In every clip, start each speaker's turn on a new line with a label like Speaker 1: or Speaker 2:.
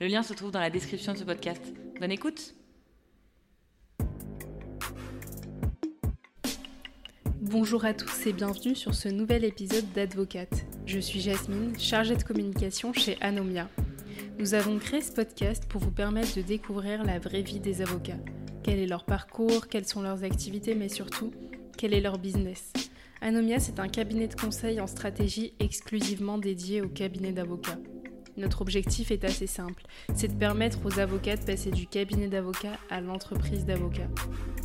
Speaker 1: Le lien se trouve dans la description de ce podcast. Bonne écoute
Speaker 2: Bonjour à tous et bienvenue sur ce nouvel épisode d'Advocate. Je suis Jasmine, chargée de communication chez Anomia. Nous avons créé ce podcast pour vous permettre de découvrir la vraie vie des avocats. Quel est leur parcours, quelles sont leurs activités, mais surtout, quel est leur business. Anomia, c'est un cabinet de conseil en stratégie exclusivement dédié au cabinet d'avocats. Notre objectif est assez simple, c'est de permettre aux avocats de passer du cabinet d'avocats à l'entreprise d'avocats.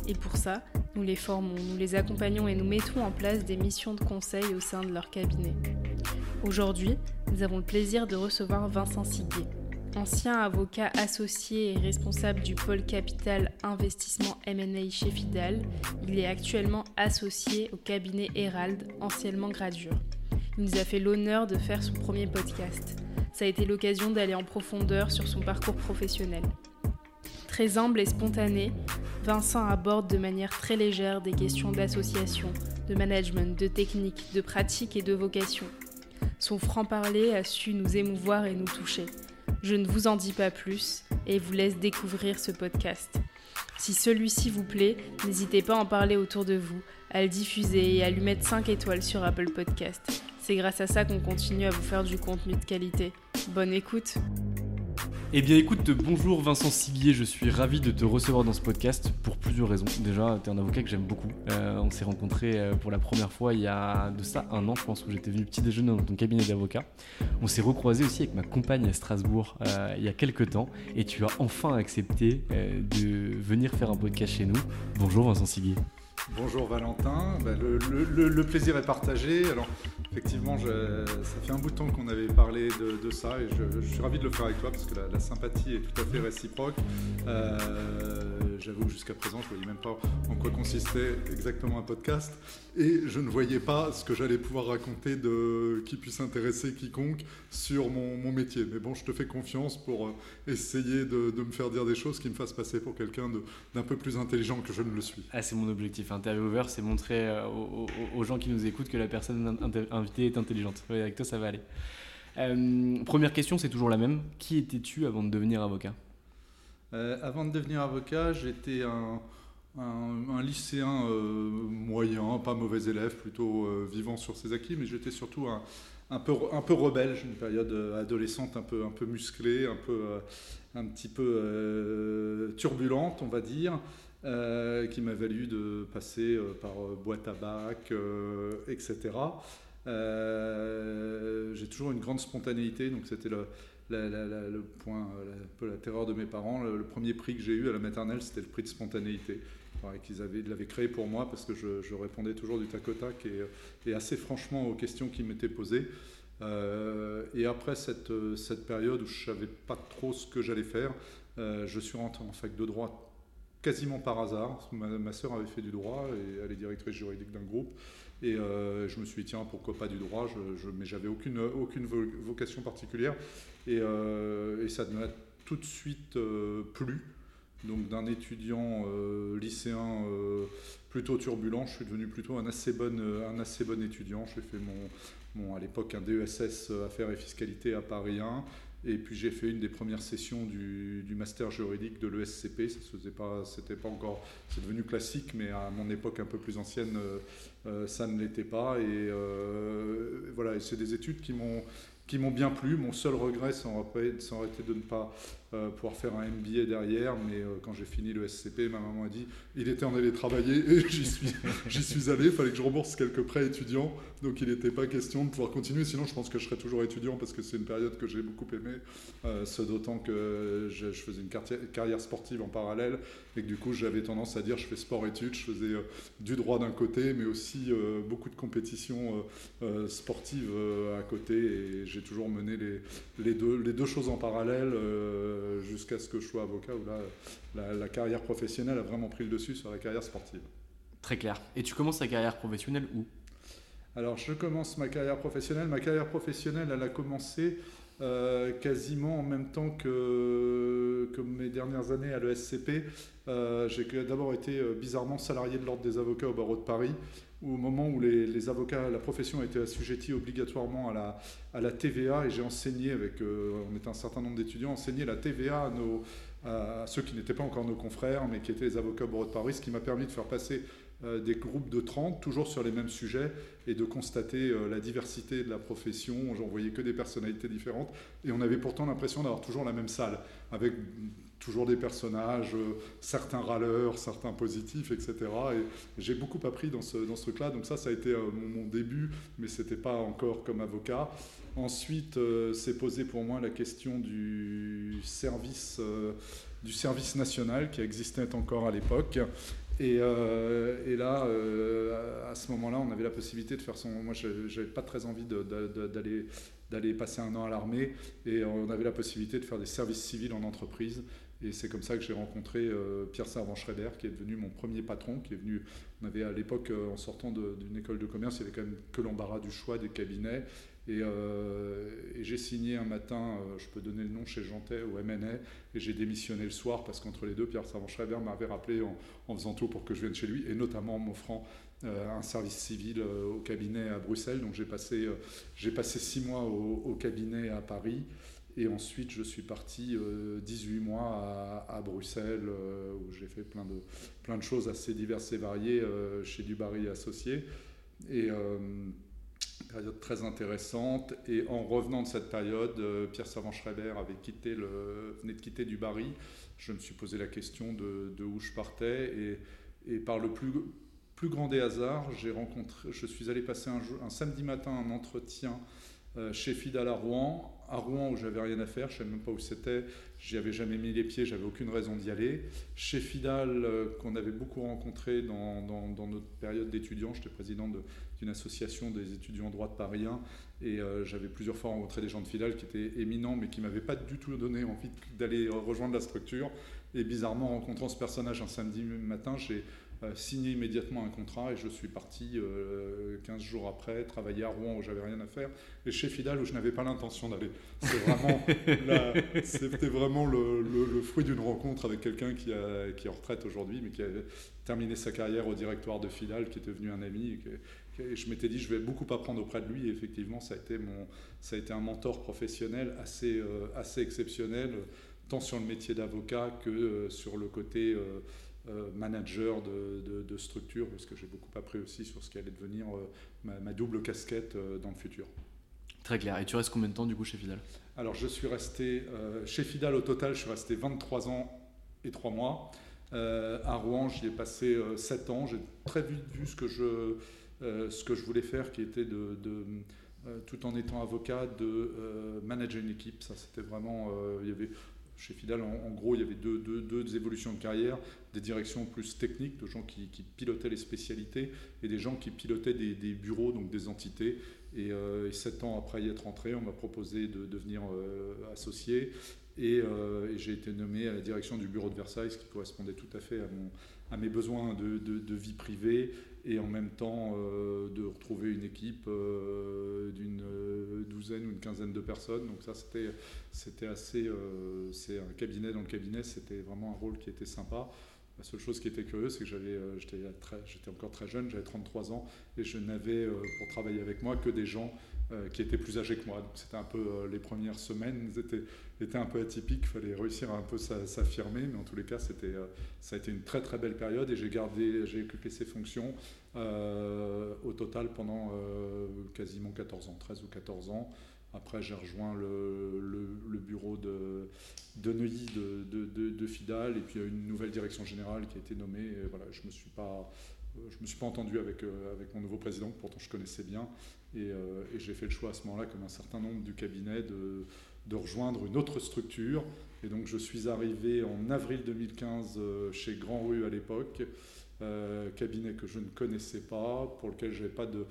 Speaker 2: Et pour ça, nous les formons, nous les accompagnons et nous mettons en place des missions de conseil au sein de leur cabinet. Aujourd'hui, nous avons le plaisir de recevoir Vincent Siguier. Ancien avocat associé et responsable du pôle capital investissement M&A chez Fidal, il est actuellement associé au cabinet Herald, anciennement Gradure. Il nous a fait l'honneur de faire son premier podcast. Ça a été l'occasion d'aller en profondeur sur son parcours professionnel. Très humble et spontané, Vincent aborde de manière très légère des questions d'association, de management, de technique, de pratique et de vocation. Son franc-parler a su nous émouvoir et nous toucher. Je ne vous en dis pas plus et vous laisse découvrir ce podcast. Si celui-ci vous plaît, n'hésitez pas à en parler autour de vous, à le diffuser et à lui mettre 5 étoiles sur Apple Podcast. C'est grâce à ça qu'on continue à vous faire du contenu de qualité. Bonne écoute
Speaker 3: eh bien écoute, bonjour Vincent Siguier, je suis ravi de te recevoir dans ce podcast pour plusieurs raisons. Déjà, tu es un avocat que j'aime beaucoup. Euh, on s'est rencontrés euh, pour la première fois il y a de ça un an, je pense, où j'étais venu petit déjeuner dans ton cabinet d'avocat. On s'est recroisé aussi avec ma compagne à Strasbourg euh, il y a quelques temps et tu as enfin accepté de venir faire un podcast chez nous. Bonjour Vincent Siguier.
Speaker 4: Bonjour Valentin, bah, le, plaisir est partagé. Alors effectivement, ça fait un bout de temps qu'on avait parlé de, ça et je, suis ravi de le faire avec toi parce que la, sympathie est tout à fait réciproque. Euh, j'avoue jusqu'à présent, je ne voyais même pas en quoi consistait exactement un podcast et je ne voyais pas ce que j'allais pouvoir raconter de qui puisse intéresser quiconque sur mon, métier. Mais bon, je te fais confiance pour euh, essayer de, me faire dire des choses qui me fassent passer pour quelqu'un d'un peu plus intelligent que je ne le suis.
Speaker 3: Ah, c'est mon objectif intervieweur, c'est montrer euh, aux, gens qui nous écoutent que la personne invitée est intelligente. avec toi, ça va aller. Euh, première question, c'est toujours la même. Qui étais-tu avant de devenir avocat?
Speaker 4: Avant de devenir avocat, j'étais un lycéen euh, moyen, pas mauvais élève, plutôt euh, vivant sur ses acquis, mais j'étais surtout un, peu, rebelle, une période euh, adolescente un peu, un peu musclée, un, peu, un petit peu turbulente, on va dire, qui m'a valu de passer par boîte à bac, etc. J'ai toujours une grande spontanéité, donc c'était le, le point, un peu la terreur de mes parents. Le, premier prix que j'ai eu à la maternelle, c'était le prix de spontanéité qu'ils l'avaient créé pour moi parce que je, répondais toujours du tac au tac et, assez franchement aux questions qui m'étaient posées. et après cette, cette, période où je ne savais pas trop ce que j'allais faire, je suis rentré en fac de droit quasiment par hasard. Ma, ma soeur avait fait du droit et elle est directrice juridique d'un groupe. Et euh, je me suis dit, tiens, pourquoi pas du droit je, Mais j'avais aucune, aucune vocation particulière. Et, euh, et ça m'a tout de suite euh, plu. Donc d'un étudiant lycéen plutôt turbulent, je suis devenu plutôt un assez bon, un assez bon étudiant. J'ai fait mon, mon, à l'époque un DESS Affaires et Fiscalité à Paris 1. Et puis j'ai fait une des premières sessions du, master juridique de l'ESCP. Ça faisait pas, c'était pas encore, c'est devenu classique, mais à mon époque un peu plus ancienne, euh, euh, ça ne l'était pas. Et euh, voilà, c'est des études qui m'ont qui m'ont bien plu. Mon seul regret, ça aurait, été de ne pas euh, pouvoir faire un MBA derrière, mais euh, quand j'ai fini le SCP, ma maman a dit il était en allé travailler et j'y suis, j'y suis allé. Il fallait que je rembourse quelques prêts étudiants, donc il n'était pas question de pouvoir continuer. Sinon, je pense que je serais toujours étudiant parce que c'est une période que j'ai beaucoup aimée, euh, ce d'autant que je, faisais une carrière sportive en parallèle et que du coup, j'avais tendance à dire je fais sport-études, je faisais du droit d'un côté, mais aussi beaucoup de compétitions sportives à côté et j'ai toujours mené les deux choses en parallèle. Euh, jusqu'à ce que je sois avocat, où là, la, carrière professionnelle a vraiment pris le dessus sur la carrière sportive.
Speaker 3: Très clair. Et tu commences ta carrière professionnelle où?
Speaker 4: Alors, je commence ma carrière professionnelle. Ma carrière professionnelle, elle a commencé euh, quasiment en même temps que, que mes dernières années à l'ESCP. Euh, j'ai d'abord été bizarrement salarié de l'Ordre des avocats au barreau de Paris au moment où les, avocats, la profession été assujettie obligatoirement à la, TVA, et j'ai enseigné avec, euh, on était un certain nombre d'étudiants, enseigné la TVA à, ceux qui n'étaient pas encore nos confrères, mais qui étaient les avocats au barreau de Paris, ce qui m'a permis de faire passer euh, des groupes de 30, toujours sur les mêmes sujets, et de constater euh, la diversité de la profession. J'en voyais que des personnalités différentes, et on avait pourtant l'impression d'avoir toujours la même salle, avec toujours des personnages, euh, certains râleurs, certains positifs, etc. Et j'ai beaucoup appris dans ce, dans ce truc-là. Donc ça, ça a été euh, mon, début, mais ce n'était pas encore comme avocat. Ensuite, euh, s'est posé pour moi la question du service, du service national qui existait encore à l'époque. Et, là, à ce moment-là, on avait la possibilité de faire son. Moi, je n'avais pas très envie d'aller passer un an à l'armée et on avait la possibilité de faire des services civils en entreprise et c'est comme ça que j'ai rencontré euh, Pierre Servan-Schreiber, qui est devenu mon premier patron, qui est venu, on avait à l'époque, euh, en sortant d'une école de commerce, il y avait quand même que l'embarras du choix des cabinets. Et, euh, j'ai signé un matin, je peux donner le nom, chez Jantet au MNA, et j'ai démissionné le soir parce qu'entre les deux, Pierre Servan-Schreiber m'avait rappelé en, faisant tout pour que je vienne chez lui, et notamment en m'offrant un service civil au cabinet à Bruxelles. Donc j'ai passé, j'ai passé six mois au cabinet à Paris. Et ensuite, je suis parti 18 euh, mois à, Bruxelles, euh, où j'ai fait plein de, plein de choses assez diverses et variées euh, chez Dubarry Associés. Et période très intéressante. Et en revenant de cette période, Pierre Savant-Schreiber venait de quitter Dubarry. Je me suis posé la question de, où je partais. Et, par le plus, plus grand des hasards, j'ai rencontré, je suis allé passer un samedi matin un entretien chez Fidal à Rouen à Rouen où j'avais rien à faire, je savais même pas où c'était, j'y avais jamais mis les pieds, j'avais aucune raison d'y aller. Chez Fidal, euh, qu'on avait beaucoup rencontré dans, notre période d'étudiants, j'étais président d'une association des étudiants droit de Paris 1 et euh, j'avais plusieurs fois rencontré des gens de Fidal qui étaient éminents mais qui m'avaient pas du tout donné envie d'aller rejoindre la structure. Et bizarrement, en rencontrant ce personnage un samedi matin, j'ai euh, signé immédiatement un contrat et je suis parti 15 euh, jours après travailler à Rouen où j'avais rien à faire et chez Fidal où je n'avais pas l'intention d'aller. C'était vraiment le, fruit d'une rencontre avec quelqu'un qui, qui est en retraite aujourd'hui mais qui a terminé sa carrière au directoire de Fidal, qui est devenu un ami. Et, je m'étais dit, je vais beaucoup apprendre auprès de lui. Et effectivement, ça a été, mon, ça a été un mentor professionnel assez, euh, assez exceptionnel, tant sur le métier d'avocat que sur le côté euh, manager de, structure, parce que j'ai beaucoup appris aussi sur ce qui allait devenir euh, ma, double casquette euh, dans le futur.
Speaker 3: Très clair. Et tu restes combien de temps du coup chez Fidal?
Speaker 4: Alors je suis resté chez Fidal au total, je suis resté 23 ans et 3 mois. à Rouen, j'y ai passé 7 ans. J'ai très vite vu ce que je, ce que je voulais faire, qui était de, tout en étant avocat, de manager une équipe. Ça, c'était vraiment. il y avait chez Fidal, en, gros, il y avait deux, évolutions de carrière, des directions plus techniques, de gens qui, pilotaient les spécialités, et des gens qui pilotaient des, bureaux, donc des entités. Et, sept ans après y être entré, on m'a proposé de devenir associé. Et, j'ai été nommé à la direction du bureau de Versailles, ce qui correspondait tout à fait à, mes besoins de vie privée et en même temps euh, de retrouver une équipe euh, d'une euh, douzaine ou une quinzaine de personnes. Donc ça, c'était, c'était assez... c'est un cabinet dans le cabinet, c'était vraiment un rôle qui était sympa. La seule chose qui était curieuse, c'est que j'avais, j'étais, j'étais encore très jeune, j'avais 33 ans, et je n'avais pour travailler avec moi que des gens qui étaient plus âgés que moi. C'était un peu les premières semaines étaient, un peu atypiques, il fallait réussir à un peu s'affirmer, mais en tous les cas, c'était, ça a été une très très belle période et j'ai gardé, j'ai occupé ces fonctions euh, au total pendant euh, quasiment 14 ans, 13 ou 14 ans. Après, j'ai rejoint le, bureau de, de Neuilly de, Fidal et puis il y a une nouvelle direction générale qui a été nommée. Voilà, je ne me suis pas, je me suis pas entendu avec, euh, avec mon nouveau président, que pourtant je connaissais bien. Et, et j'ai fait le choix à ce moment-là, comme un certain nombre du cabinet, de, de rejoindre une autre structure. Et donc je suis arrivé en avril 2015 chez Grand Rue à l'époque. Euh, cabinet que je ne connaissais pas, pour lequel je n'avais pas de,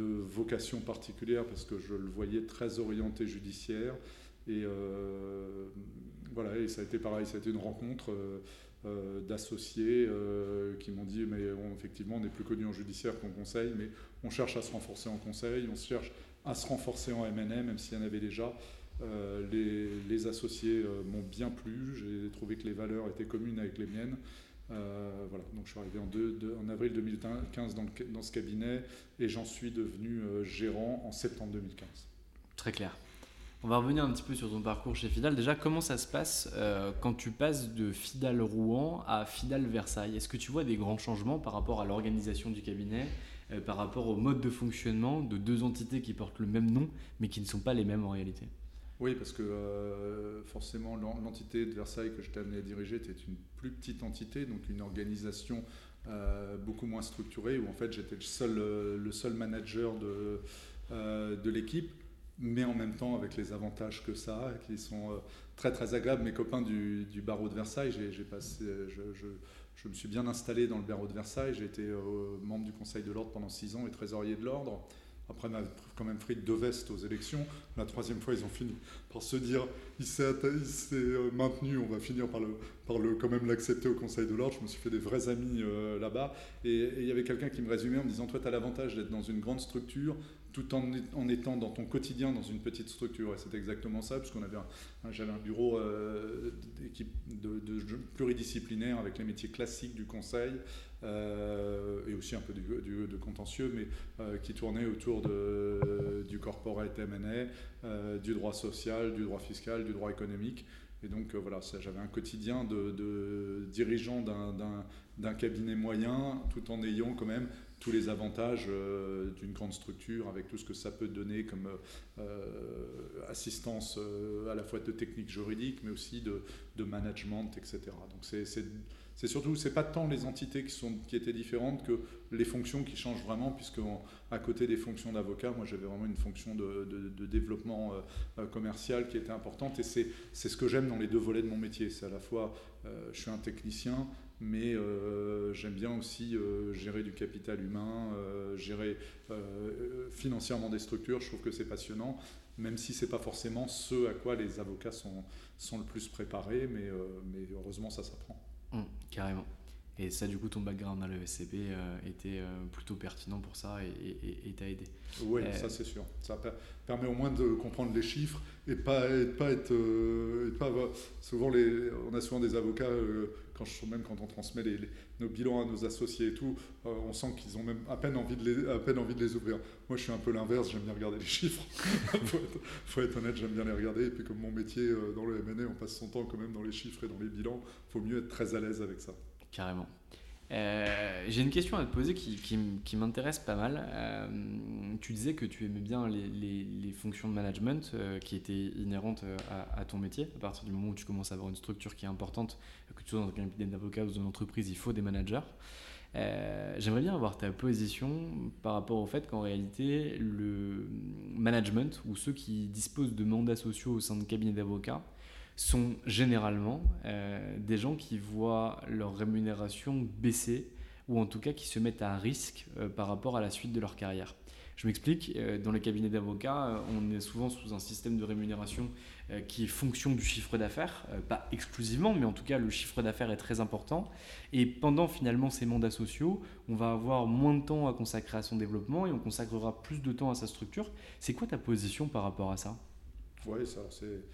Speaker 4: vocation particulière parce que je le voyais très orienté judiciaire. Et euh, voilà, et ça a été pareil, ça a été une rencontre euh, d'associés qui m'ont dit mais effectivement on est plus connu en judiciaire qu'en conseil, mais on cherche à se renforcer en conseil, on cherche à se renforcer en MNM, même s'il y en avait déjà. les, les, associés m'ont bien plu, j'ai trouvé que les valeurs étaient communes avec les miennes. Euh, voilà, donc je suis arrivé en, en avril 2015 dans, ce cabinet et j'en suis devenu euh, gérant en septembre 2015.
Speaker 3: Très clair. On va revenir un petit peu sur ton parcours chez Fidal. Déjà, comment ça se passe euh, quand tu passes de Fidal Rouen à Fidal Versailles? Est-ce que tu vois des grands changements par rapport à l'organisation du cabinet, par rapport au mode de fonctionnement de deux entités qui portent le même nom mais qui ne sont pas les mêmes en réalité?
Speaker 4: Oui, parce que euh, forcément, l'entité de Versailles que je t'ai amené à diriger était une plus petite entité, donc une organisation euh, beaucoup moins structurée, où en fait j'étais le seul, euh, le seul manager de, de l'équipe, mais en même temps avec les avantages que ça, qui sont très très agréables. Mes copains du, barreau de Versailles, j'ai passé, je, me suis bien installé dans le barreau de Versailles, j'ai été membre du Conseil de l'Ordre pendant six ans et trésorier de l'Ordre. Après, on a quand même pris deux vestes aux élections. La troisième fois, ils ont fini par se dire il s'est euh, maintenu, on va finir par, le, par le, quand même l'accepter au Conseil de l'Ordre. Je me suis fait des vrais amis euh, là-bas. Et il y avait quelqu'un qui me résumait en me disant Toi, tu as l'avantage d'être dans une grande structure tout en, étant dans ton quotidien dans une petite structure. Et c'était exactement ça, puisqu'on avait j'avais un bureau euh, d'équipe de, de, pluridisciplinaire avec les métiers classiques du conseil, euh, et aussi un peu de contentieux, mais euh, qui tournait autour de, du corporate M&A, du droit social, du droit fiscal, du droit économique. Et donc voilà, j'avais un quotidien de, de dirigeant d'un cabinet moyen, tout en ayant quand même tous les avantages d'une grande structure, avec tout ce que ça peut donner comme assistance à la fois de technique juridique, mais aussi de, de management, etc. Donc c'est surtout, c'est pas tant les entités qui, étaient différentes que les fonctions qui changent vraiment, puisque à côté des fonctions d'avocat, moi j'avais vraiment une fonction de, développement euh, euh, commercial qui était importante, et c'est ce que j'aime dans les deux volets de mon métier. C'est à la fois, euh, je suis un technicien, mais j'aime bien aussi gérer du capital humain, gérer financièrement des structures. Je trouve que c'est passionnant, même si c'est pas forcément ce à quoi les avocats sont, sont le plus préparés, mais, mais heureusement ça s'apprend.
Speaker 3: Mmh, carrément. Et ça, du coup, ton background à l'ESCP euh, était euh, plutôt pertinent pour ça et t'a aidé.
Speaker 4: Oui, euh, ça c'est sûr. Ça permet au moins de comprendre les chiffres et pas, pas être. pas souvent, les, on a souvent des avocats, quand je, même quand on transmet les, nos bilans à nos associés et tout, on sent qu'ils ont même à peine, envie de les, à peine envie de les ouvrir. Moi, je suis un peu l'inverse, j'aime bien regarder les chiffres. faut, être, faut, être, honnête, j'aime bien les regarder. Et puis, comme mon métier dans le MNE, on passe son temps quand même dans les chiffres et dans les bilans, il faut mieux être très à l'aise avec ça.
Speaker 3: Carrément. Euh, j'ai une question à te poser qui, m'intéresse pas mal. Euh, tu disais que tu aimais bien les, les, fonctions de management euh, qui étaient inhérentes à, ton métier. À partir du moment où tu commences à avoir une structure qui est importante, que tu sois dans un cabinet d'avocat ou dans une entreprise, il faut des managers. J'aimerais bien avoir ta position par rapport au fait qu'en réalité, le management ou ceux qui disposent de mandats sociaux au sein de cabinets d'avocats sont généralement des gens qui voient leur rémunération baisser ou en tout cas qui se mettent à risque par rapport à la suite de leur carrière. Je m'explique, euh, dans les cabinets d'avocats, euh, on est souvent sous un système de rémunération euh, qui est fonction du chiffre d'affaires, pas exclusivement, mais en tout cas le chiffre d'affaires est très important. Et pendant finalement ces mandats sociaux, on va avoir moins de temps à consacrer à son développement et on consacrera plus de temps à sa structure. C'est quoi ta position par rapport à ça?
Speaker 4: Oui, ça c'est...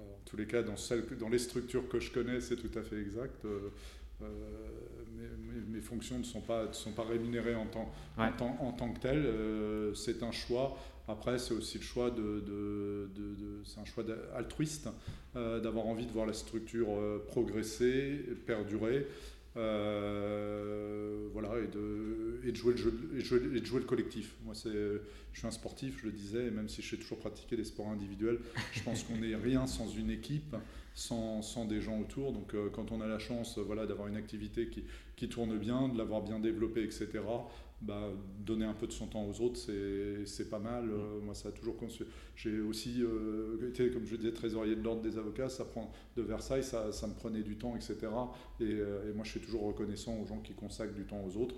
Speaker 4: En tous les cas, dans, dans les structures que je connais, c'est tout à fait exact. Euh, mes, fonctions ne sont pas, sont pas rémunérées en tant, en, tant, que telles. Euh, c'est un choix. Après, c'est aussi le choix de, c'est un choix altruiste euh, d'avoir envie de voir la structure progresser, perdurer. Voilà, et de, jouer le jeu, et jouer le collectif. Moi, c'est, je suis un sportif, je le disais, et même si je sais toujours pratiquer des sports individuels, je pense qu'on n'est rien sans une équipe sans, des gens autour. Donc euh, quand on a la chance euh, voilà, d'avoir une activité qui, tourne bien, de l'avoir bien développée, etc., bah, donner un peu de son temps aux autres, c'est pas mal. Euh, moi, ça a toujours J'ai aussi été, comme je disais, trésorier de l'ordre des avocats. Ça prend de Versailles, ça, ça, me prenait du temps, etc. Et, et, moi, je suis toujours reconnaissant aux gens qui consacrent du temps aux autres.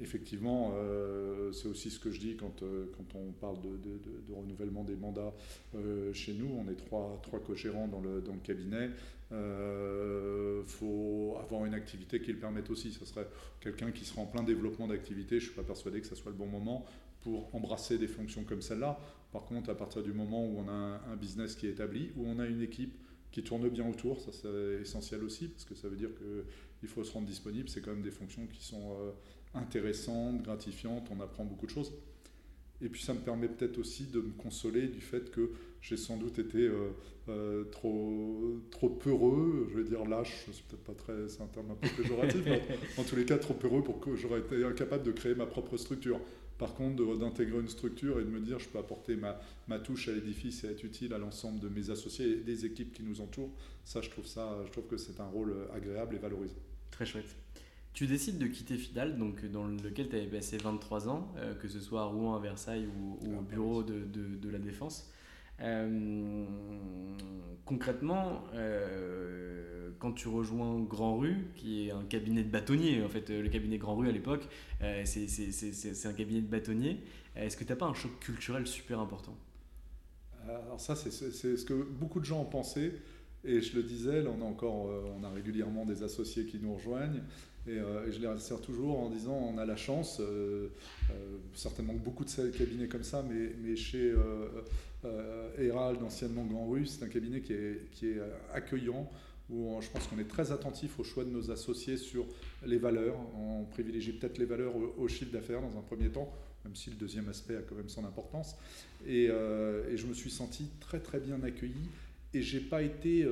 Speaker 4: Effectivement, euh, c'est aussi ce que je dis quand, euh, quand on parle de, renouvellement des mandats euh, chez nous. On est trois, trois co-gérants dans le, dans le cabinet. Il faut avoir une activité qui le permette aussi. Ce serait quelqu'un qui sera en plein développement d'activité. Je ne suis pas persuadé que ce soit le bon moment pour embrasser des fonctions comme celle-là. Par contre, à partir du moment où on a un, un business qui est établi, où on a une équipe qui tourne bien autour, ça c'est essentiel aussi, parce que ça veut dire qu'il faut se rendre disponible. C'est quand même des fonctions qui sont intéressante, gratifiante, on apprend beaucoup de choses. Et puis ça me permet peut-être aussi de me consoler du fait que j'ai sans doute été euh, euh, trop, trop peureux, je vais dire lâche, c'est peut-être pas très, c'est un terme un peu péjoratif, mais en tous les cas trop peureux pour que j'aurais été incapable de créer ma propre structure. Par contre, d'intégrer une structure et de me dire je peux apporter ma, ma touche à l'édifice et être utile à l'ensemble de mes associés et des équipes qui nous entourent, ça je trouve, ça, je trouve que c'est un rôle agréable et valorisant.
Speaker 3: Très chouette. Tu décides de quitter Fidal, donc dans lequel tu avais passé 23 ans, euh, que ce soit à Rouen, à Versailles ou, au ah, bureau de, de, la Défense. Euh, concrètement, euh, quand tu rejoins Grand Rue, qui est un cabinet de bâtonniers, en fait, le cabinet Grand Rue à l'époque, c'est un cabinet de bâtonniers, est-ce que tu n'as pas un choc culturel super important?
Speaker 4: Alors ça, c'est ce que beaucoup de gens ont pensé. Et je le disais, là, on a encore, on a régulièrement des associés qui nous rejoignent. Euh, et, je les rassure toujours en disant on a la chance, euh, euh, certainement beaucoup de cabinets comme ça, mais, chez Herald, anciennement Grand Rue, c'est un cabinet qui est, qui est accueillant, où je pense qu'on est très attentif au choix de nos associés sur les valeurs. On privilégie peut-être les valeurs au, chiffre d'affaires dans un premier temps, même si le deuxième aspect a quand même son importance. Et, et je me suis senti très très bien accueilli. Et j'ai pas été,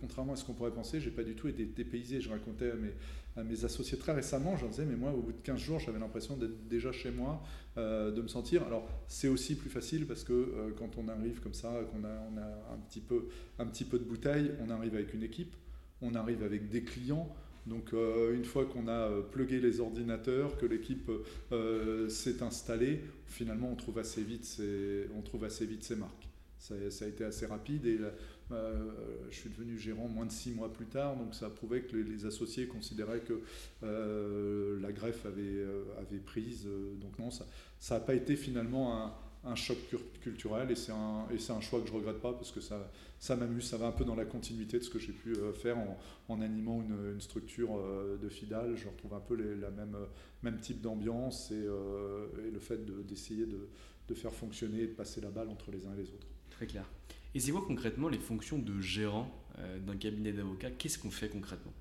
Speaker 4: contrairement à ce qu'on pourrait penser, j'ai pas du tout été dépaysé. Je racontais à mes, à mes associés très récemment, je disais, mais moi, au bout de 15 jours, j'avais l'impression d'être déjà chez moi, euh, de me sentir. Alors, c'est aussi plus facile parce que euh, quand on arrive comme ça, qu'on a, un, petit peu, de bouteille, on arrive avec une équipe, on arrive avec des clients. Donc, euh, une fois qu'on a plugué les ordinateurs, que l'équipe s'est installée, finalement, on trouve assez vite ses, on trouve assez vite ses marques. Ça, ça, a été assez rapide et euh, je suis devenu gérant moins de six mois plus tard, donc ça prouvait que les, associés considéraient que euh, la greffe avait, euh, avait prise. donc non, ça n'a pas été finalement un, choc culturel et c'est un, choix que je ne regrette pas parce que ça, m'amuse, ça va un peu dans la continuité de ce que j'ai pu faire en, animant une, structure de FIDAL. Je retrouve un peu les, la même, type d'ambiance et, le fait d'essayer de, de, faire fonctionner et de passer la balle entre les uns et les autres.
Speaker 3: Très clair. Et c'est quoi concrètement les fonctions de gérant euh, d'un cabinet d'avocats? Qu'est-ce qu'on fait concrètement?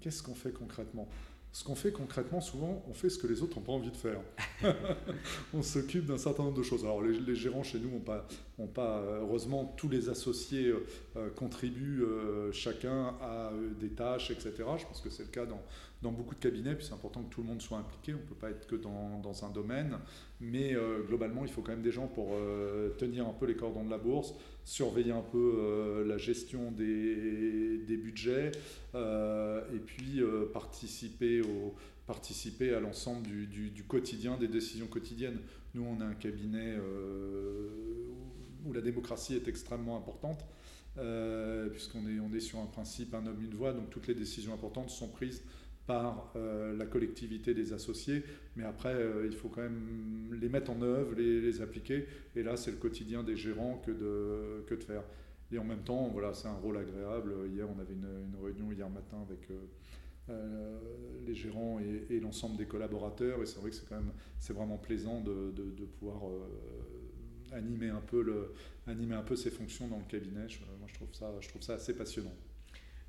Speaker 4: Qu'est-ce qu'on fait concrètement? Ce qu'on fait concrètement, souvent, on fait ce que les autres n'ont pas envie de faire. on s'occupe d'un certain nombre de choses. Alors, les, gérants chez nous n'ont pas, ont pas, heureusement, tous les associés euh, euh, contribuent chacun à des tâches, etc. Je pense que c'est le cas dans, dans beaucoup de cabinets, puis c'est important que tout le monde soit impliqué. On ne peut pas être que dans, un domaine. Mais euh, globalement, il faut quand même des gens pour euh, tenir un peu les cordons de la bourse, surveiller un peu euh, la gestion des, budgets et puis participer, au, participer à l'ensemble du, quotidien, des décisions quotidiennes. Nous, on a un cabinet où la démocratie est extrêmement importante. puisqu'on est, on est sur un principe un homme, une voix, donc toutes les décisions importantes sont prises par la collectivité des associés, mais après, il faut quand même les mettre en œuvre, les, appliquer, et là, c'est le quotidien des gérants que de, que de faire. Et en même temps, voilà, c'est un rôle agréable. Hier, on avait une, réunion hier matin avec euh, les gérants et, l'ensemble des collaborateurs. Et c'est vrai que c'est quand même c'est vraiment plaisant de, de, pouvoir euh, animer un peu le, animer un peu ces fonctions dans le cabinet. moi, je trouve ça, je trouve ça assez passionnant.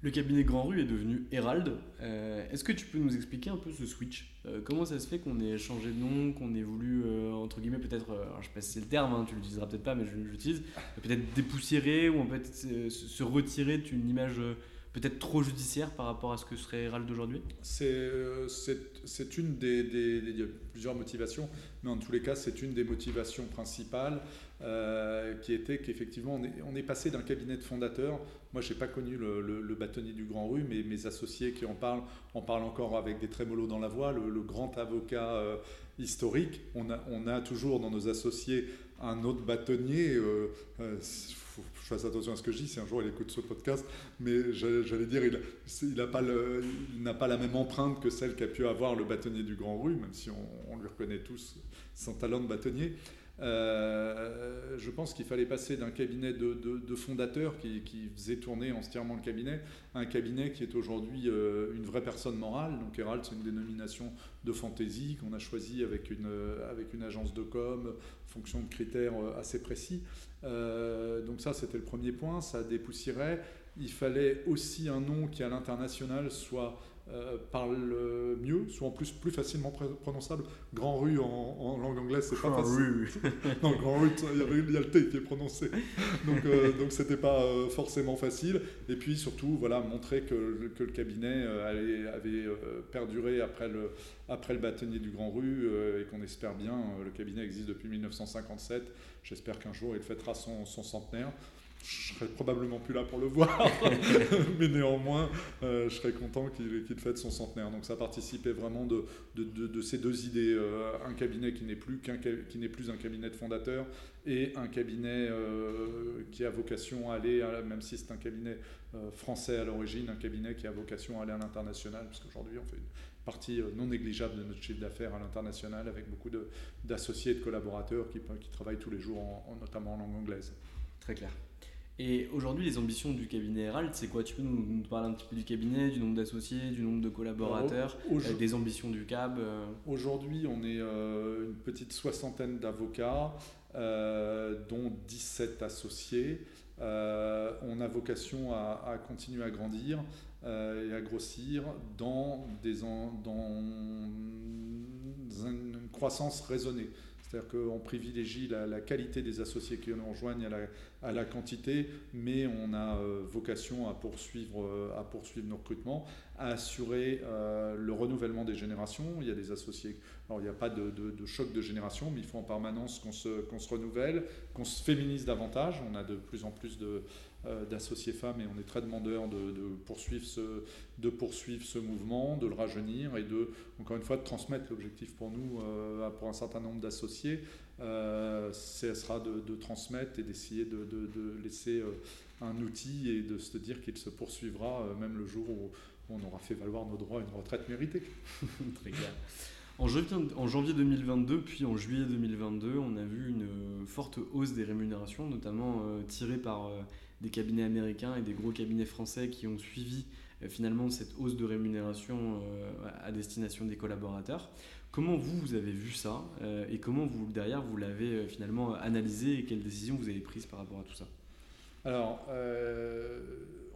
Speaker 3: Le cabinet Grand Rue est devenu Herald. Euh, est-ce que tu peux nous expliquer un peu ce switch? Comment ça se fait qu'on ait changé de nom, qu'on ait voulu, entre guillemets, peut-être, je sais pas si c'est le terme, hein, tu l'utiliseras peut-être pas, mais je l'utilise, peut-être dépoussiérer ou peut-être se retirer d'une image peut-être trop judiciaire par rapport à ce que serait Hérald d'aujourd'hui
Speaker 4: euh, C'est une des, des, plusieurs motivations, mais en tous les cas, c'est une des motivations principales euh, qui était qu'effectivement, on est, passé d'un cabinet de fondateurs. Moi, je n'ai pas connu le, bâtonnier du Grand Rue, mais mes associés qui en parlent en parlent encore avec des trémolos dans la voix. Le, grand avocat euh, historique, on a, on a toujours dans nos associés un autre bâtonnier faut que je fasse attention à ce que je dis si un jour il écoute ce podcast, mais j'allais dire, il n'a pas, la même empreinte que celle qu'a pu avoir le bâtonnier du Grand Rue, même si on lui reconnaît tous son talent de bâtonnier. Euh, je pense qu'il fallait passer d'un cabinet de, fondateurs qui, faisait tourner entièrement le cabinet à un cabinet qui est aujourd'hui euh, une vraie personne morale. Donc Herald, c'est une dénomination de fantaisie qu'on a choisi avec une, une agence de com, fonction de critères euh, assez précis. donc ça, c'était le premier point, ça dépoussiérait. Il fallait aussi un nom qui, à l'international, soit euh, parle mieux, soit en plus plus facilement prononçable. Grand rue en, langue anglaise, c'est pas facile. non, grand rue, il y, avait, il y a le T qui est prononcé. Donc, euh, donc c'était pas euh, forcément facile. Et puis surtout, voilà, montrer que, que le cabinet avait, avait perduré après le, après le bâtonnier du Grand Rue et qu'on espère bien. le cabinet existe depuis 1957. J'espère qu'un jour il fêtera son, son centenaire je serais probablement plus là pour le voir, mais néanmoins, euh, je serais content qu'il fête son centenaire. Donc ça participait vraiment de, de, ces deux idées. Euh, un cabinet qui n'est plus, qui n'est plus un cabinet de fondateur et un cabinet euh, qui a vocation à aller, même si c'est un cabinet français à l'origine, un cabinet qui a vocation à aller à l'international, parce qu'aujourd'hui on fait une partie non négligeable de notre chiffre d'affaires à l'international avec beaucoup d'associés et de collaborateurs qui, qui, travaillent tous les jours, notamment en langue anglaise.
Speaker 3: Très clair. Et aujourd'hui, les ambitions du cabinet Herald, c'est quoi? Tu peux nous, parler un petit peu du cabinet, du nombre d'associés, du nombre de collaborateurs, euh, des ambitions du CAB euh
Speaker 4: Aujourd'hui, on est euh, une petite soixantaine d'avocats, dont 17 associés. on a vocation à, continuer à grandir et à grossir dans, des dans une croissance raisonnée. C'est-à-dire qu'on privilégie la, qualité des associés qui nous rejoignent à la, quantité, mais on a euh, vocation à poursuivre, euh, à poursuivre nos recrutements, à assurer euh, le renouvellement des générations. Il y a des associés, alors il n'y a pas de, choc de génération, mais il faut en permanence qu'on se, qu'on se renouvelle, qu'on se féminise davantage. On a de plus en plus de, euh, d'associés femmes et on est très demandeur de, poursuivre ce, de poursuivre ce mouvement, de le rajeunir et de, encore une fois, de transmettre l'objectif pour nous, euh, pour un certain nombre d'associés, euh, sera de, transmettre et d'essayer de, laisser un outil et de se dire qu'il se poursuivra même le jour où on aura fait valoir nos droits à une retraite méritée.
Speaker 3: Très clair. En janvier, 2022, puis en juillet 2022, on a vu une forte hausse des rémunérations, notamment tirée par des cabinets américains et des gros cabinets français qui ont suivi euh, finalement cette hausse de rémunération euh, à destination des collaborateurs. Comment vous, vous avez vu ça euh, et comment vous, derrière, vous l'avez finalement analysé et quelles décisions vous avez prises par rapport à tout ça?
Speaker 4: Alors,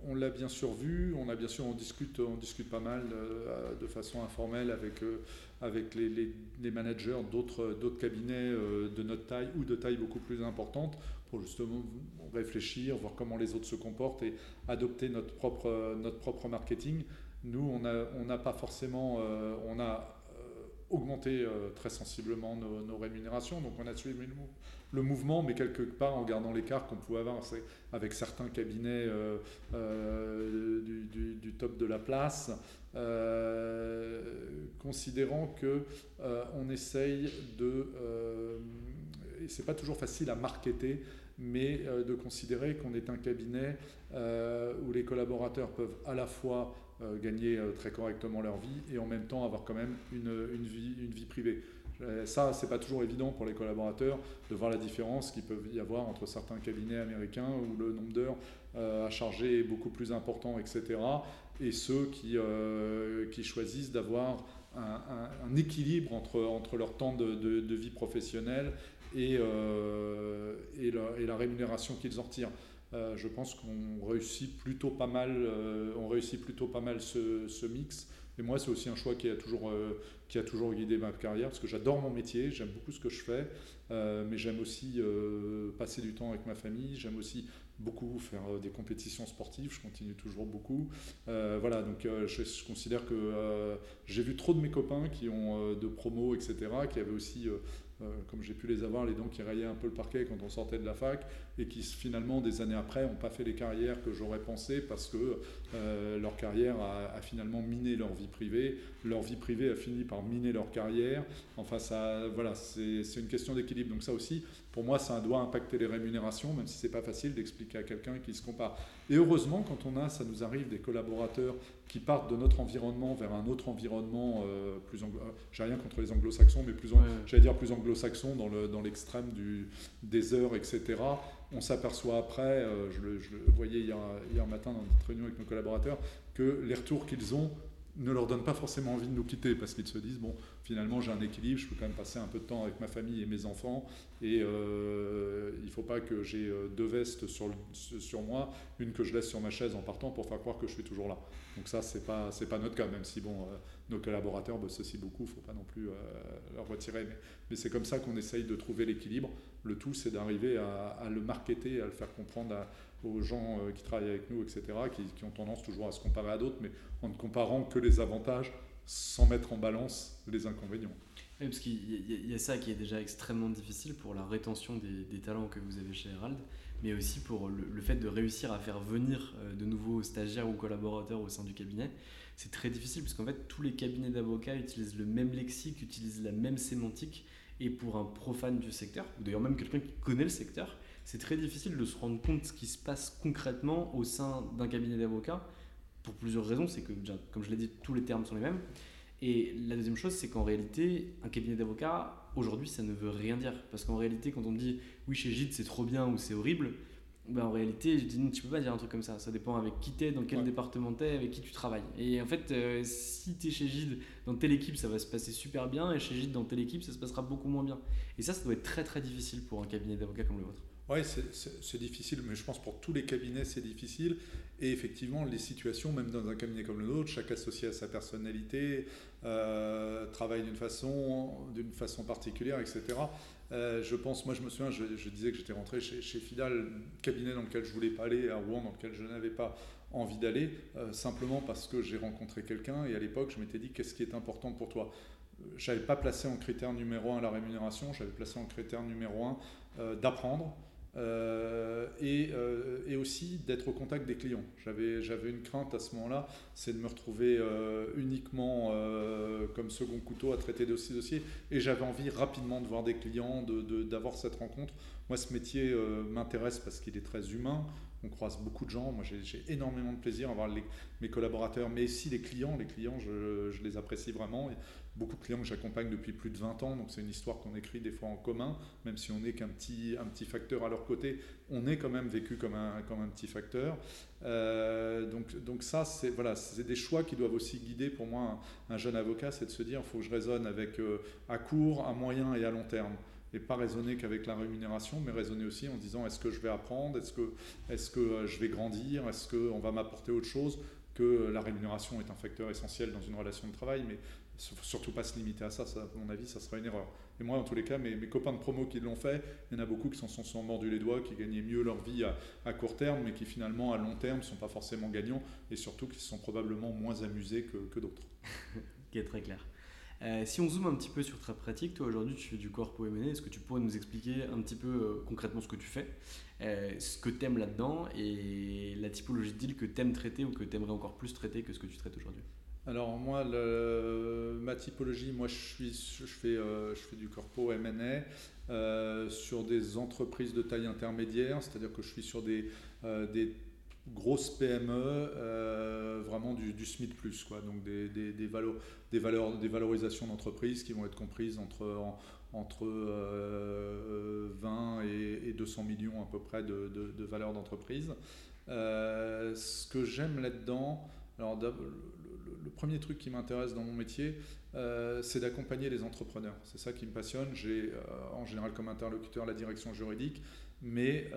Speaker 4: on l'a bien sûr vu, on a bien sûr, on discute, on discute pas mal de façon informelle avec, avec les, les managers d'autres cabinets de notre taille ou de taille beaucoup plus importante pour justement réfléchir, voir comment les autres se comportent et adopter notre propre, notre propre marketing. Nous, on n'a on pas forcément, euh, on a euh, augmenté euh, très sensiblement nos, rémunérations, donc on a suivi le, mouvement, mais quelque part en gardant l'écart qu'on pouvait avoir avec certains cabinets du, top de la place, considérant que on essaye de c'est pas toujours facile à marketer, mais de considérer qu'on est un cabinet où les collaborateurs peuvent à la fois gagner très correctement leur vie et en même temps avoir quand même une, une vie, une vie privée. Ça, c'est pas toujours évident pour les collaborateurs de voir la différence qu'il peut y avoir entre certains cabinets américains où le nombre d'heures à charger est beaucoup plus important, etc et ceux qui, euh, qui choisissent d'avoir un, équilibre entre, entre leur temps de, vie professionnelle et, euh, et, la, rémunération qu'ils en retirent. Euh, je pense qu'on réussit plutôt pas mal, on réussit plutôt pas mal ce, mix. Et moi, c'est aussi un choix qui a toujours, qui a toujours guidé ma carrière, parce que j'adore mon métier, j'aime beaucoup ce que je fais, mais j'aime aussi passer du temps avec ma famille, j'aime aussi beaucoup faire euh, des compétitions sportives, je continue toujours beaucoup. Euh, voilà, donc euh, je, considère que j'ai vu trop de mes copains qui ont de promos, etc., qui avaient aussi comme j'ai pu les avoir, les dents qui raillaient un peu le parquet quand on sortait de la fac, et qui finalement, des années après, n'ont pas fait les carrières que j'aurais pensé parce que leur carrière a, finalement miné leur vie privée, leur vie privée a fini par miner leur carrière. Enfin, ça, voilà, c'est une question d'équilibre. Donc ça aussi, pour moi, ça doit impacter les rémunérations, même si c'est pas facile d'expliquer à quelqu'un qui se compare. Et heureusement, quand on a, ça nous arrive, des collaborateurs qui partent de notre environnement vers un autre environnement euh, plus, anglo euh, j'ai rien contre les anglo-saxons, mais plus, j'allais dire plus anglo-saxons dans, le, dans l'extrême du, des heures, etc. On s'aperçoit après, euh, je, le, voyais hier, hier matin dans notre réunion avec nos collaborateurs, que les retours qu'ils ont ne leur donnent pas forcément envie de nous quitter parce qu'ils se disent bon finalement j'ai un équilibre, je peux quand même passer un peu de temps avec ma famille et mes enfants et euh, il ne faut pas que j'ai euh, deux vestes sur, sur moi, une que je laisse sur ma chaise en partant pour faire croire que je suis toujours là. Donc ça c'est pas c'est pas notre cas même si bon euh, nos collaborateurs bossent aussi beaucoup, il ne faut pas non plus leur retirer mais, c'est comme ça qu'on essaye de trouver l'équilibre. Le tout c'est d'arriver à, le marketer, à le faire comprendre aux gens qui travaillent avec nous, etc., qui ont tendance toujours à se comparer à d'autres, mais en ne comparant que les avantages sans mettre en balance les inconvénients.
Speaker 3: Oui, parce qu'il y, a ça qui est déjà extrêmement difficile pour la rétention des, talents que vous avez chez Herald, mais aussi pour le, fait de réussir à faire venir euh, de nouveaux stagiaires ou collaborateurs au sein du cabinet. C'est très difficile parce qu'en fait, tous les cabinets d'avocats utilisent le même lexique, utilisent la même sémantique, et pour un profane du secteur, ou d'ailleurs même quelqu'un qui connaît le secteur, c'est très difficile de se rendre compte de ce qui se passe concrètement au sein d'un cabinet d'avocats pour plusieurs raisons. C'est que, comme je l'ai dit, tous les termes sont les mêmes. Et la deuxième chose, c'est qu'en réalité, un cabinet d'avocats, aujourd'hui, ça ne veut rien dire. Parce qu'en réalité, quand on dit oui, chez Gide, c'est trop bien ou c'est horrible, ben, en réalité, je dis, tu peux pas dire un truc comme ça. Ça dépend avec qui t'es, dans quel département t'es, avec qui tu travailles. Et en fait, euh, si tu es chez Gide, dans telle équipe, ça va se passer super bien, et chez Gide, dans telle équipe, ça se passera beaucoup moins bien. Et ça, ça doit être très très difficile pour un cabinet d'avocats comme le vôtre.
Speaker 4: Oui, c'est difficile, mais je pense pour tous les cabinets, c'est difficile. Et effectivement, les situations, même dans un cabinet comme le nôtre, chaque associé a sa personnalité, euh, travaille d'une façon, façon particulière, etc. Euh, je pense, moi je me souviens, je, disais que j'étais rentré chez, chez, Fidal, cabinet dans lequel je voulais pas aller, à Rouen, dans lequel je n'avais pas envie d'aller, euh, simplement parce que j'ai rencontré quelqu'un et à l'époque je m'étais dit qu'est-ce qui est important pour toi? J'avais pas placé en critère numéro un la rémunération, j'avais placé en critère numéro un d'apprendre, euh, et, euh, et, aussi d'être au contact des clients. J'avais, une crainte à ce moment-là, c'est de me retrouver euh, uniquement comme second couteau à traiter de ces dossiers, et j'avais envie rapidement de voir des clients, de, d'avoir cette rencontre. Moi, ce métier m'intéresse parce qu'il est très humain. On croise beaucoup de gens. Moi, j'ai, énormément de plaisir à voir mes collaborateurs, mais aussi les clients. Les clients, je les apprécie vraiment beaucoup de clients que j'accompagne depuis plus de 20 ans, donc c'est une histoire qu'on écrit des fois en commun, même si on n'est qu'un petit, un petit facteur à leur côté, on est quand même vécu comme un, comme un petit facteur. Euh, donc, donc ça, c'est voilà, des choix qui doivent aussi guider pour moi un, jeune avocat, c'est de se dire, il faut que je raisonne avec euh, à court, à moyen et à long terme et pas raisonner qu'avec la rémunération, mais raisonner aussi en disant est-ce que je vais apprendre, est-ce que, est que euh, je vais grandir, est-ce qu'on va m'apporter autre chose que la rémunération est un facteur essentiel dans une relation de travail, mais surtout pas se limiter à ça, à mon avis, ça sera une erreur. Et moi, en tous les cas, mes, copains de promo qui l'ont fait, il y en a beaucoup qui s'en sont, mordus les doigts, qui gagnaient mieux leur vie à, court terme, mais qui finalement, à long terme, ne sont pas forcément gagnants, et surtout qui sont probablement moins amusés que, d'autres.
Speaker 3: qui est très clair. Euh, si on zoome un petit peu sur ta pratique, toi aujourd'hui tu fais du corpo M&A, est-ce que tu pourrais nous expliquer un petit peu euh, concrètement ce que tu fais, euh, ce que tu aimes là-dedans et la typologie de deal que tu aimes traiter ou que tu aimerais encore plus traiter que ce que tu traites aujourd'hui?
Speaker 4: Alors moi, ma typologie, moi je, suis, je, fais, du corpo M&A sur des entreprises de taille intermédiaire, c'est-à-dire que je suis sur des, des grosse PME, euh, vraiment du, du, plus, quoi. donc des, des, valeurs, des, valorisations d'entreprise qui vont être comprises entre, entre 20 euh, et, 200 millions à peu près de, de, de valeurs d'entreprise. Euh, ce que j'aime là-dedans, alors le, premier truc qui m'intéresse dans mon métier, c'est d'accompagner les entrepreneurs. C'est ça qui me passionne. J'ai en général comme interlocuteur la direction juridique, mais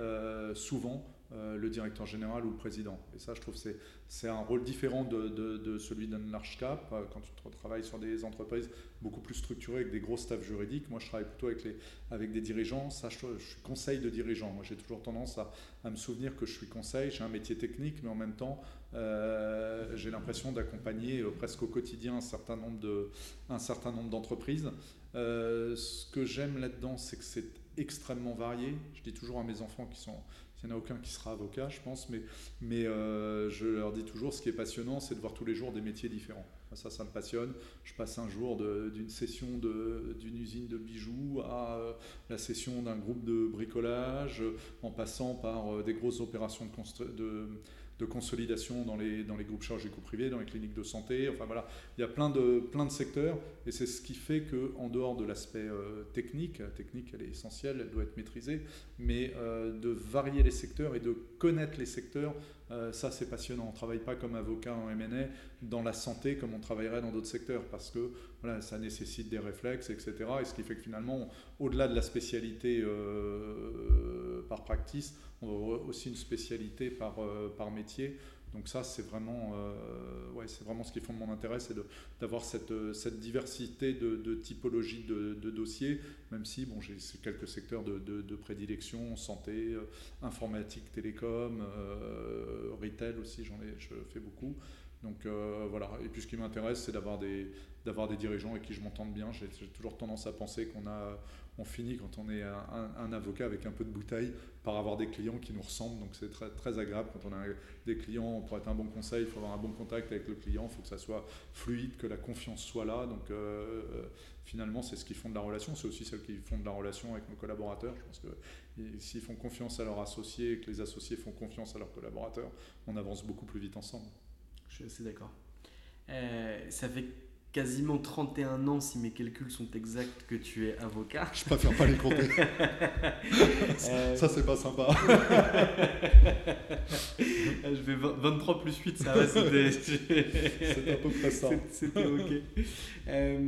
Speaker 4: souvent euh, le directeur général ou le président. Et ça, je trouve que c'est un rôle différent de, de, celui d'un large cap. Euh, quand tu travailles sur des entreprises beaucoup plus structurées avec des gros staffs juridiques, moi je travaille plutôt avec, les, avec des dirigeants. Ça, je, suis conseil de dirigeant. Moi j'ai toujours tendance à, à, me souvenir que je suis conseil. J'ai un métier technique, mais en même temps, euh, j'ai l'impression d'accompagner presque au quotidien un certain nombre d'entreprises. ce que j'aime là-dedans, c'est que c'est extrêmement varié. Je dis toujours à mes enfants qui sont il n'y en a aucun qui sera avocat, je pense, mais, mais euh, je leur dis toujours, ce qui est passionnant, c'est de voir tous les jours des métiers différents. Ça, ça me passionne. Je passe un jour d'une session d'une usine de bijoux à euh, la session d'un groupe de bricolage, en passant par euh, des grosses opérations de, de de consolidation dans les, dans les groupes chirurgicaux privés, dans les cliniques de santé. Enfin voilà, il y a plein de, plein de secteurs et c'est ce qui fait qu'en dehors de l'aspect euh, technique, technique elle est essentielle, elle doit être maîtrisée, mais euh, de varier les secteurs et de connaître les secteurs, euh, ça c'est passionnant. On ne travaille pas comme avocat en MNA dans la santé comme on travaillerait dans d'autres secteurs parce que voilà, ça nécessite des réflexes, etc. Et ce qui fait que finalement, au-delà de la spécialité par practice, on a aussi une spécialité par, euh, par métier. Donc ça, c'est vraiment, euh, ouais, vraiment ce qui fonde mon intérêt, c'est d'avoir cette, cette, diversité de, de typologies de, de, dossiers, même si bon, j'ai quelques secteurs de, prédilection, santé, euh, informatique, télécom, retail aussi, j'en ai, je fais beaucoup. Donc voilà, et puis ce qui m'intéresse, c'est d'avoir des, d'avoir des dirigeants avec qui je m'entende bien. J'ai toujours tendance à penser qu'on a, on finit quand on est un, avocat avec un peu de bouteille par avoir des clients qui nous ressemblent. Donc c'est très, très agréable quand on a des clients. Pour être un bon conseil, il faut avoir un bon contact avec le client, il faut que ça soit fluide, que la confiance soit là. Donc euh, euh, finalement, c'est ce qui font de la relation. C'est aussi celle qui font de la relation avec nos collaborateurs. Je pense que s'ils font confiance à leurs associés et que les associés font confiance à leurs collaborateurs, on avance beaucoup plus vite ensemble.
Speaker 3: Je suis assez d'accord. Euh, ça fait quasiment 31 ans, si mes calculs sont exacts, que tu es avocat.
Speaker 4: Je préfère pas les compter. Euh, ça, c'est pas sympa.
Speaker 3: je vais 23 plus 8, ça va, c'était...
Speaker 4: c'est à peu près ça.
Speaker 3: C'était ok. Euh,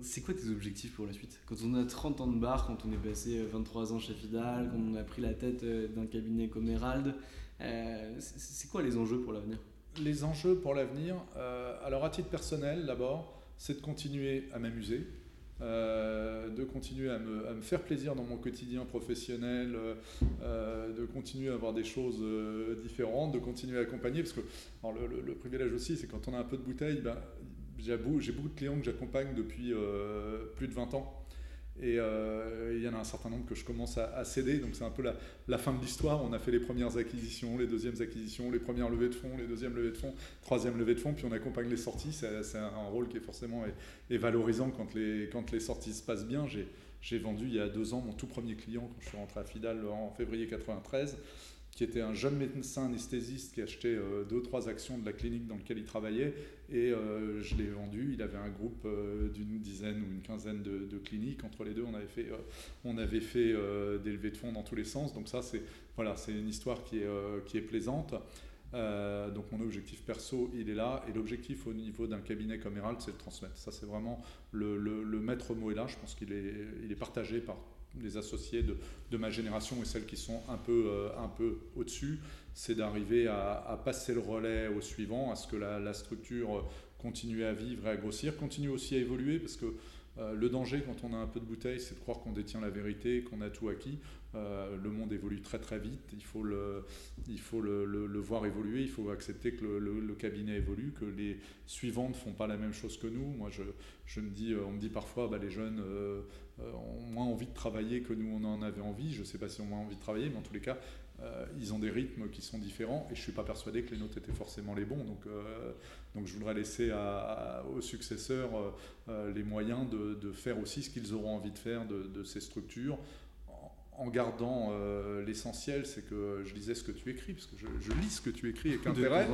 Speaker 3: c'est quoi tes objectifs pour la suite? Quand on a 30 ans de bar, quand on est passé 23 ans chez Fidal, quand on a pris la tête euh, d'un cabinet comme Herald, c'est quoi les enjeux pour l'avenir?
Speaker 4: Les enjeux pour l'avenir, euh, alors à titre personnel d'abord, c'est de continuer à m'amuser, euh, de continuer à me, faire plaisir dans mon quotidien professionnel, euh, de continuer à avoir des choses différentes, de continuer à accompagner, parce que le, privilège aussi, c'est quand on a un peu de bouteille, ben, j'ai beaucoup de clients que j'accompagne depuis plus de 20 ans. Et euh, il y en a un certain nombre que je commence à, céder. Donc c'est un peu la, fin de l'histoire. On a fait les premières acquisitions, les deuxièmes acquisitions, les premières levées de fonds, les deuxièmes levées de fonds, troisième levée de fonds, puis on accompagne les sorties. C'est un rôle qui est forcément est, valorisant quand les, quand les sorties se passent bien. J'ai vendu il y a deux ans mon tout premier client quand je suis rentré à Fidal en février 93 qui était un jeune médecin anesthésiste qui achetait euh, deux trois actions de la clinique dans laquelle il travaillait et euh, je l'ai vendu. Il avait un groupe euh, d'une dizaine ou une quinzaine de, cliniques. Entre les deux, on avait fait, on avait fait des levées de fonds dans tous les sens. Donc ça, c'est voilà, une histoire qui est, qui est plaisante. donc mon objectif perso, il est là. Et l'objectif au niveau d'un cabinet comme Herald, c'est de transmettre. Ça, c'est vraiment le, le, le, maître mot est là. Je pense qu'il est, il est partagé par les associés de, ma génération et celles qui sont un peu, euh, peu au-dessus, c'est d'arriver à, passer le relais au suivant, à ce que la, structure continue à vivre et à grossir, continue aussi à évoluer, parce que euh, le danger quand on a un peu de bouteille, c'est de croire qu'on détient la vérité, qu'on a tout acquis. Euh, le monde évolue très très vite, il faut, le, il faut le, le, voir évoluer, il faut accepter que le, cabinet évolue, que les suivants ne font pas la même chose que nous. Moi, je, je me dis, on me dit parfois, bah, les jeunes euh, ont moins envie de travailler que nous on en avait envie. Je ne sais pas si on a envie de travailler, mais en tous les cas, ils ont des rythmes qui sont différents et je ne suis pas persuadé que les nôtres étaient forcément les bons. Donc, donc je voudrais laisser aux successeurs les moyens de, faire aussi ce qu'ils auront envie de faire de, ces structures en gardant euh, l'essentiel, c'est que je lisais ce que tu écris, parce que je, lis ce que tu écris avec intérêt.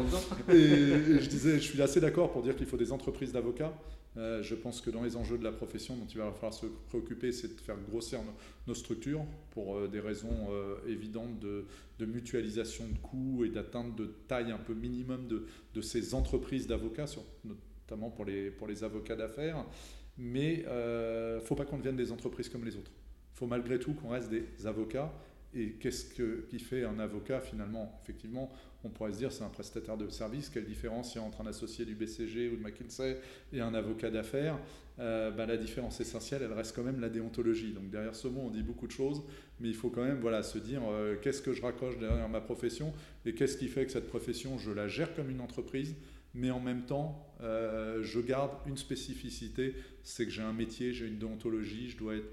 Speaker 4: Et, je disais, je suis assez d'accord pour dire qu'il faut des entreprises d'avocats. Euh, je pense que dans les enjeux de la profession dont il va falloir se préoccuper, c'est de faire grossir nos, structures pour euh, des raisons évidentes de, mutualisation de coûts et d'atteinte de taille un peu minimum de, ces entreprises d'avocats, notamment pour les, pour les avocats d'affaires. Mais il ne faut pas qu'on devienne des entreprises comme les autres faut malgré tout qu'on reste des avocats. Et qu'est-ce que, qui fait un avocat finalement? Effectivement, on pourrait se dire c'est un prestataire de service. Quelle différence il y a entre un associé du BCG ou de McKinsey et un avocat d'affaires? Euh, bah, La différence essentielle, elle reste quand même la déontologie. Donc derrière ce mot, on dit beaucoup de choses, mais il faut quand même voilà, se dire euh, qu'est-ce que je raccroche derrière ma profession et qu'est-ce qui fait que cette profession, je la gère comme une entreprise mais en même temps, euh, je garde une spécificité, c'est que j'ai un métier, j'ai une déontologie, je dois être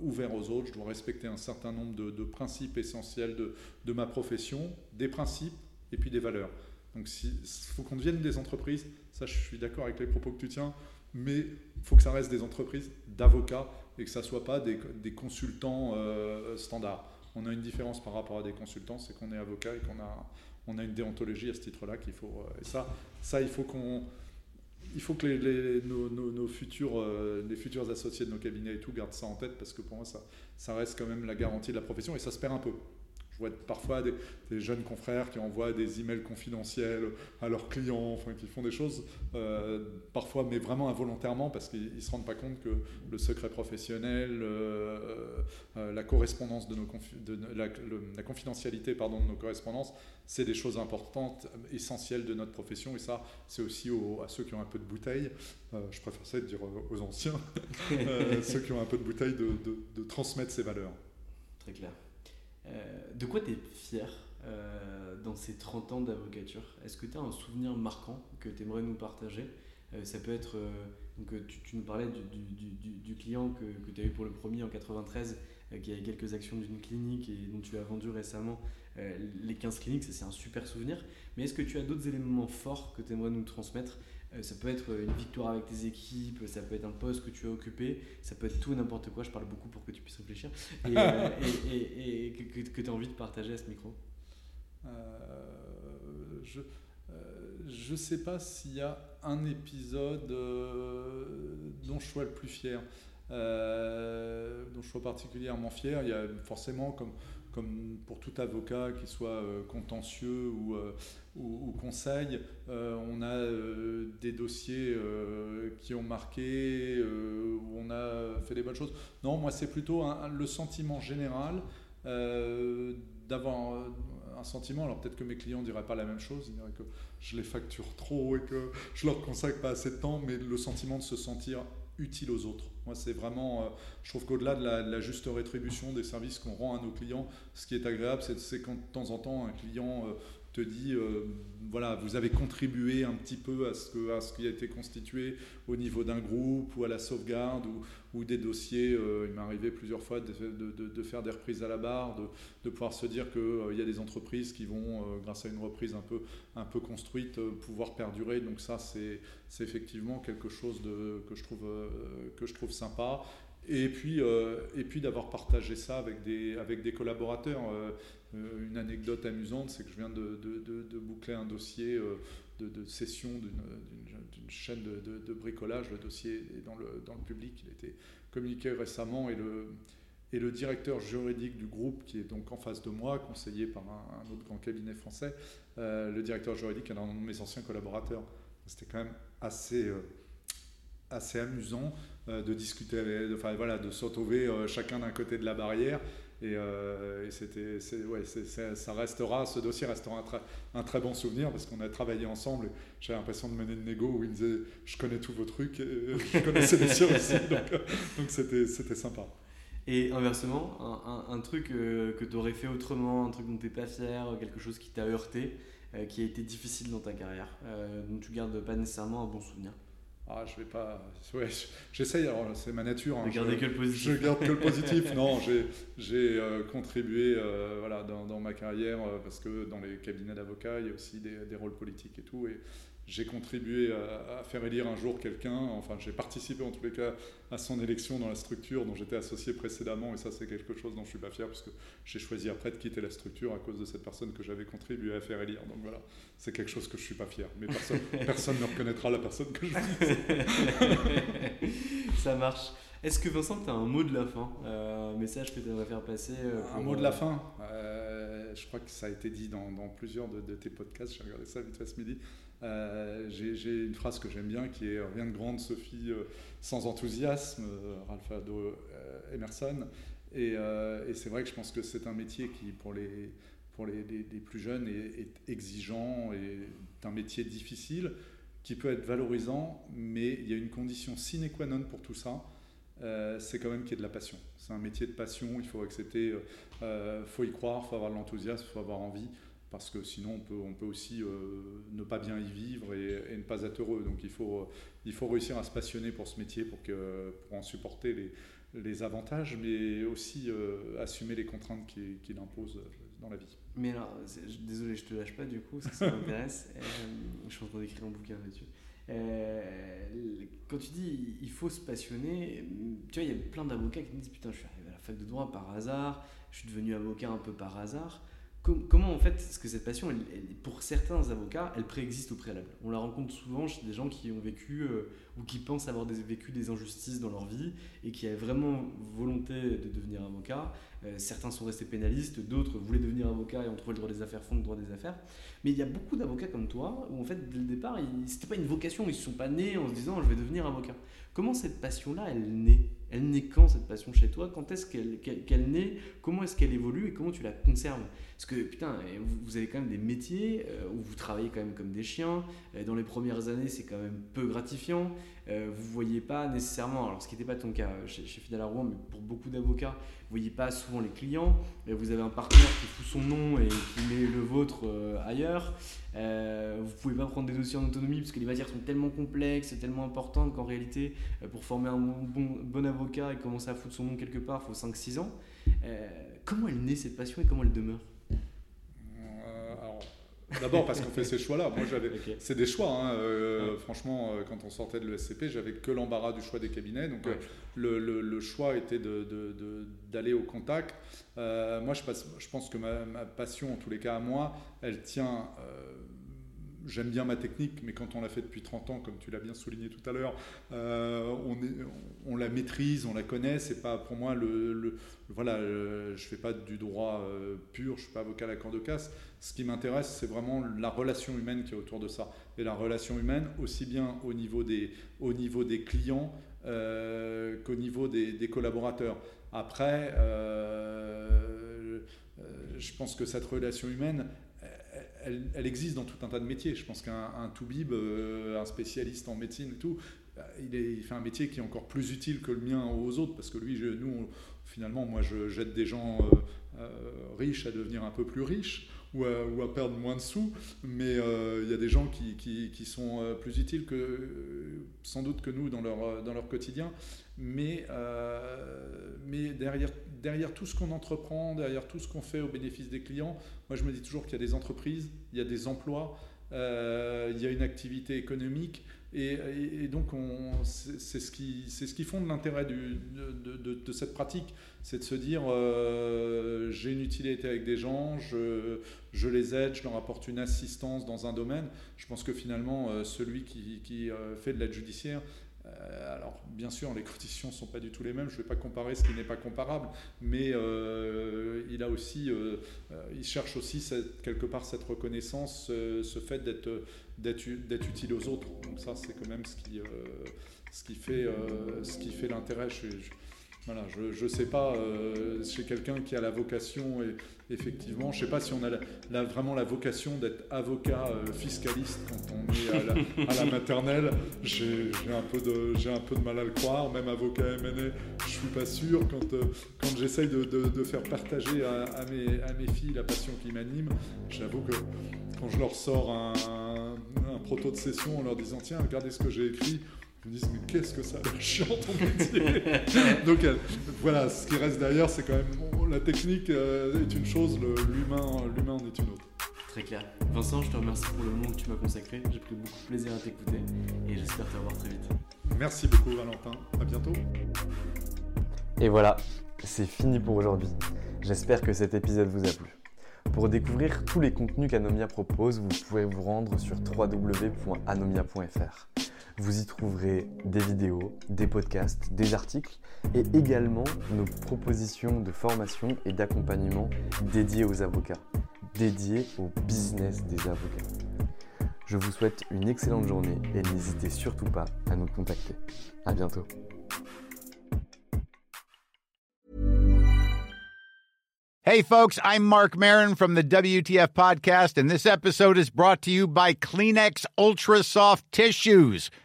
Speaker 4: ouvert aux autres, je dois respecter un certain nombre de, principes essentiels de, ma profession, des principes et puis des valeurs. Donc il faut qu'on devienne des entreprises, ça je suis d'accord avec les propos que tu tiens, mais il faut que ça reste des entreprises d'avocats et que ça ne soit pas des, consultants euh, standards. On a une différence par rapport à des consultants, c'est qu'on est avocat et qu'on a, a une déontologie à ce titre-là qu'il faut... Euh, et ça, ça il faut qu'on il faut que les, nos, futurs, euh, les futurs associés de nos cabinets et tout gardent ça en tête parce que pour moi, ça, ça reste quand même la garantie de la profession et ça se perd un peu. Je vois parfois des, jeunes confrères qui envoient des emails confidentiels à leurs clients, enfin, qui font des choses euh, parfois, mais vraiment involontairement, parce qu'ils ne se rendent pas compte que le secret professionnel, euh, euh, la correspondance de nos la, confidentialité pardon, de nos correspondances, c'est des choses importantes, essentielles de notre profession. Et ça, c'est aussi à ceux qui ont un peu de bouteille. je préfère ça dire aux anciens, ceux qui ont un peu de bouteille, de transmettre ces valeurs.
Speaker 3: Très clair. Euh, de quoi tu es fier euh, dans ces 30 ans d'avocature? Est-ce que tu as un souvenir marquant que tu aimerais nous partager? Euh, Ça peut être, donc, tu, nous parlais du, client que, tu as eu pour le premier en 93, qui avait quelques actions d'une clinique et dont tu as vendu récemment les 15 cliniques, c'est un super souvenir. Mais est-ce que tu as d'autres éléments forts que tu aimerais nous transmettre ça peut être une victoire avec tes équipes, ça peut être un poste que tu as occupé, ça peut être tout n'importe quoi. Je parle beaucoup pour que tu puisses réfléchir et, euh, et, que, tu as envie de partager à ce micro.
Speaker 4: Euh, je ne sais pas s'il y a un épisode dont je sois le plus fier. dont je sois particulièrement fier. Il y a forcément, comme, comme pour tout avocat, qu'il soit contentieux ou, ou, conseil, euh, on a euh, des dossiers euh, qui ont marqué, où on a fait des bonnes choses. Non, moi c'est plutôt le sentiment général d'avoir un sentiment, alors peut-être que mes clients ne diraient pas la même chose, ils diraient que je les facture trop et que je leur consacre pas assez de temps, mais le sentiment de se sentir utile aux autres. Moi, c'est vraiment, je trouve qu'au-delà de, la, juste rétribution des services qu'on rend à nos clients, ce qui est agréable, c'est quand de temps en temps un client te dit, euh, voilà, vous avez contribué un petit peu à ce, que, à ce qui a été constitué au niveau d'un groupe ou à la sauvegarde ou, des dossiers. Euh, il m'est arrivé plusieurs fois de, de, de, faire des reprises à la barre, de, pouvoir se dire qu'il euh, y a des entreprises qui vont, grâce à une reprise un peu, un peu construite, pouvoir perdurer. Donc ça, c'est effectivement quelque chose de, que, je trouve, que je trouve sympa. Et puis, et puis d'avoir partagé ça avec des, avec des collaborateurs. Euh, une anecdote amusante, c'est que je viens de, boucler un dossier euh, de, cession d'une chaîne de, bricolage. Le dossier est dans le, dans le public, il a été communiqué récemment et le, et le directeur juridique du groupe, qui est donc en face de moi, conseillé par un, autre grand cabinet français, euh, le directeur juridique est un de mes anciens collaborateurs. C'était quand même assez, assez amusant de discuter, enfin, voilà, de se retrouver chacun d'un côté de la barrière et, euh, c'était, ouais, ça restera, ce dossier restera un, très bon souvenir parce qu'on a travaillé ensemble. J'avais l'impression de mener une négo où il me disait Je connais tous vos trucs, je connaissais les siens aussi. Donc, c'était, sympa.
Speaker 3: Et inversement, un, truc euh, que tu aurais fait autrement, un truc dont tu n'es pas fier, quelque chose qui t'a heurté, euh, qui a été difficile dans ta carrière, dont tu gardes pas nécessairement un bon souvenir?
Speaker 4: Ah, je vais pas. Ouais, j'essaye, alors c'est ma nature.
Speaker 3: Hein, garder que le positif.
Speaker 4: Je garde que le positif. non, j'ai euh, contribué euh, voilà, dans, dans, ma carrière, euh, parce que dans les cabinets d'avocats, il y a aussi des, des, rôles politiques et tout. Et j'ai contribué à, faire élire un jour quelqu'un, enfin j'ai participé en tous les cas à son élection dans la structure dont j'étais associé précédemment, et ça c'est quelque chose dont je suis pas fier, parce que j'ai choisi après de quitter la structure à cause de cette personne que j'avais contribué à faire élire. Donc voilà, c'est quelque chose que je suis pas fier, mais personne, personne ne reconnaîtra la personne que je
Speaker 3: suis. ça marche. Est-ce que Vincent, tu as un mot de la fin, euh, un message que tu aimerais faire passer
Speaker 4: euh, Un mot de la euh, fin Je crois que ça a été dit dans, plusieurs de, tes podcasts, j'ai regardé ça vite fait ce midi. Euh, j'ai une phrase que j'aime bien qui est Rien de grande Sophie euh, sans enthousiasme, euh, Ralph Ado Emerson. Et, c'est vrai que je pense que c'est un métier qui, pour les, plus jeunes, est, exigeant et est un métier difficile qui peut être valorisant, mais il y a une condition sine qua non pour tout ça. C'est quand même qu'il y ait de la passion. C'est un métier de passion, il faut accepter, il faut y croire, il faut avoir de l'enthousiasme, il faut avoir envie parce que sinon on peut, on peut aussi euh, ne pas bien y vivre et, ne pas être heureux. Donc il faut, il faut réussir à se passionner pour ce métier pour, que, pour en supporter les, les avantages, mais aussi euh, assumer les contraintes qu'il qui impose dans la vie.
Speaker 3: Mais alors, désolé, je te lâche pas du coup, ça, ça m'intéresse. Euh, je suis en train d'écrire un bouquin là-dessus. Quand tu dis il faut se passionner, tu vois, il y a plein d'avocats qui me disent Putain, je suis arrivé à la fac de droit par hasard, je suis devenu avocat un peu par hasard. Comment en fait, est-ce que cette passion, pour certains avocats, elle préexiste au préalable? On la rencontre souvent chez des gens qui ont vécu euh, ou qui pensent avoir vécu des injustices dans leur vie et qui avaient vraiment volonté de devenir avocat. Euh, certains sont restés pénalistes, d'autres voulaient devenir avocat et ont trouvé le droit des affaires, font le droit des affaires. Mais il y a beaucoup d'avocats comme toi où en fait, dès le départ, c'était pas une vocation, ils ne sont pas nés en se disant je vais devenir avocat. Comment cette passion-là, elle naît? Elle naît quand cette passion chez toi? Quand est-ce qu'elle naît? Comment est-ce qu'elle évolue et comment tu la conserves? Parce que putain, vous avez quand même des métiers euh, où vous travaillez quand même comme des chiens. Euh, dans les premières années, c'est quand même peu gratifiant. Euh, vous voyez pas nécessairement, alors ce qui n'était pas ton cas chez, chez Fidel Rouen, mais pour beaucoup d'avocats, vous voyez pas souvent les clients. Vous avez un partenaire qui fout son nom et qui met le vôtre ailleurs. Euh, vous pouvez pas prendre des dossiers en autonomie parce que les matières sont tellement complexes tellement importantes qu'en réalité, euh, pour former un bon, bon, avocat et commencer à foutre son nom quelque part, il faut 5-6 ans. Euh, comment elle naît cette passion et comment elle demeure?
Speaker 4: D'abord parce qu'on fait ces choix-là. Moi, j'avais, c'est des choix. Hein. Franchement, quand on sortait de l'ESCP, j'avais que l'embarras du choix des cabinets. Donc, le, le, choix était de, de, d'aller au contact. moi, je, je, pense que ma, ma, passion, en tous les cas à moi, elle tient j'aime bien ma technique, mais quand on l'a fait depuis 30 ans, comme tu l'as bien souligné tout à l'heure, euh, on, la maîtrise, on la connaît. C'est pas pour moi le, voilà, euh, je fais pas du droit euh, pur, je suis pas avocat à l'accord de casse. Ce qui m'intéresse, c'est vraiment la relation humaine qui est autour de ça, et la relation humaine aussi bien au niveau des, au niveau des clients qu'au niveau des, collaborateurs. Après, je pense que cette relation humaine, elle, existe dans tout un tas de métiers. Je pense qu'un toubib, euh, un spécialiste en médecine et tout, bah, il, fait un métier qui est encore plus utile que le mien aux autres, parce que lui, nous, finalement, moi, je jette des gens euh, euh, riches à devenir un peu plus riches. Ou à, perdre moins de sous, mais il y a des gens qui, qui, sont plus utiles que sans doute que nous dans leur, dans leur quotidien. Mais, mais derrière, derrière tout ce qu'on entreprend, derrière tout ce qu'on fait au bénéfice des clients, moi, je me dis toujours qu'il y a des entreprises, il y a des emplois, euh, il y a une activité économique. Et, donc, c'est ce, qui, ce qui fonde l'intérêt de, de, cette pratique. C'est de se dire, euh, j'ai une utilité avec des gens, je, je, les aide, je leur apporte une assistance dans un domaine. Je pense que finalement, euh, celui qui, qui fait de l'aide judiciaire, euh, alors, bien sûr, les conditions ne sont pas du tout les mêmes. Je ne vais pas comparer ce qui n'est pas comparable, mais euh, il a aussi, euh, il cherche aussi quelque part cette reconnaissance, ce fait d'être utile aux autres. Donc ça, c'est quand même ce qui, ce qui fait, ce qui fait l'intérêt. Je ne sais pas, euh, chez quelqu'un qui a la vocation, et, effectivement, je ne sais pas si on a vraiment la vocation d'être avocat euh, fiscaliste quand on est à la, maternelle. J'ai un, peu de, mal à le croire, même avocat MNE, je ne suis pas sûr. Quand, euh, j'essaye de, faire partager à, à, mes, à mes filles la passion qui m'anime, j'avoue que quand je leur sors un, un, proto de session en leur disant tiens, regardez ce que j'ai écrit, me disent mais qu'est-ce que ça a l'air chiant ton métier Donc euh, voilà, ce qui reste derrière, c'est quand même la technique euh, est une chose, l'humain l'humain en est une autre.
Speaker 3: Très clair. Vincent, je te remercie pour le moment que tu m'as consacré. J'ai pris beaucoup de plaisir à t'écouter et j'espère te revoir très vite.
Speaker 4: Merci beaucoup Valentin, à bientôt.
Speaker 5: Et voilà, c'est fini pour aujourd'hui. J'espère que cet épisode vous a plu. Pour découvrir tous les contenus qu'Anomia propose, vous pouvez vous rendre sur www.anomia.fr. Vous y trouverez des vidéos, des podcasts, des articles et également nos propositions de formation et d'accompagnement dédiées aux avocats, dédiées au business des avocats. Je vous souhaite une excellente journée et n'hésitez surtout pas à nous contacter. À bientôt.
Speaker 6: Hey, folks, I'm Mark Marin from the WTF Podcast, and this episode is brought to you by Kleenex Ultra Soft Tissues,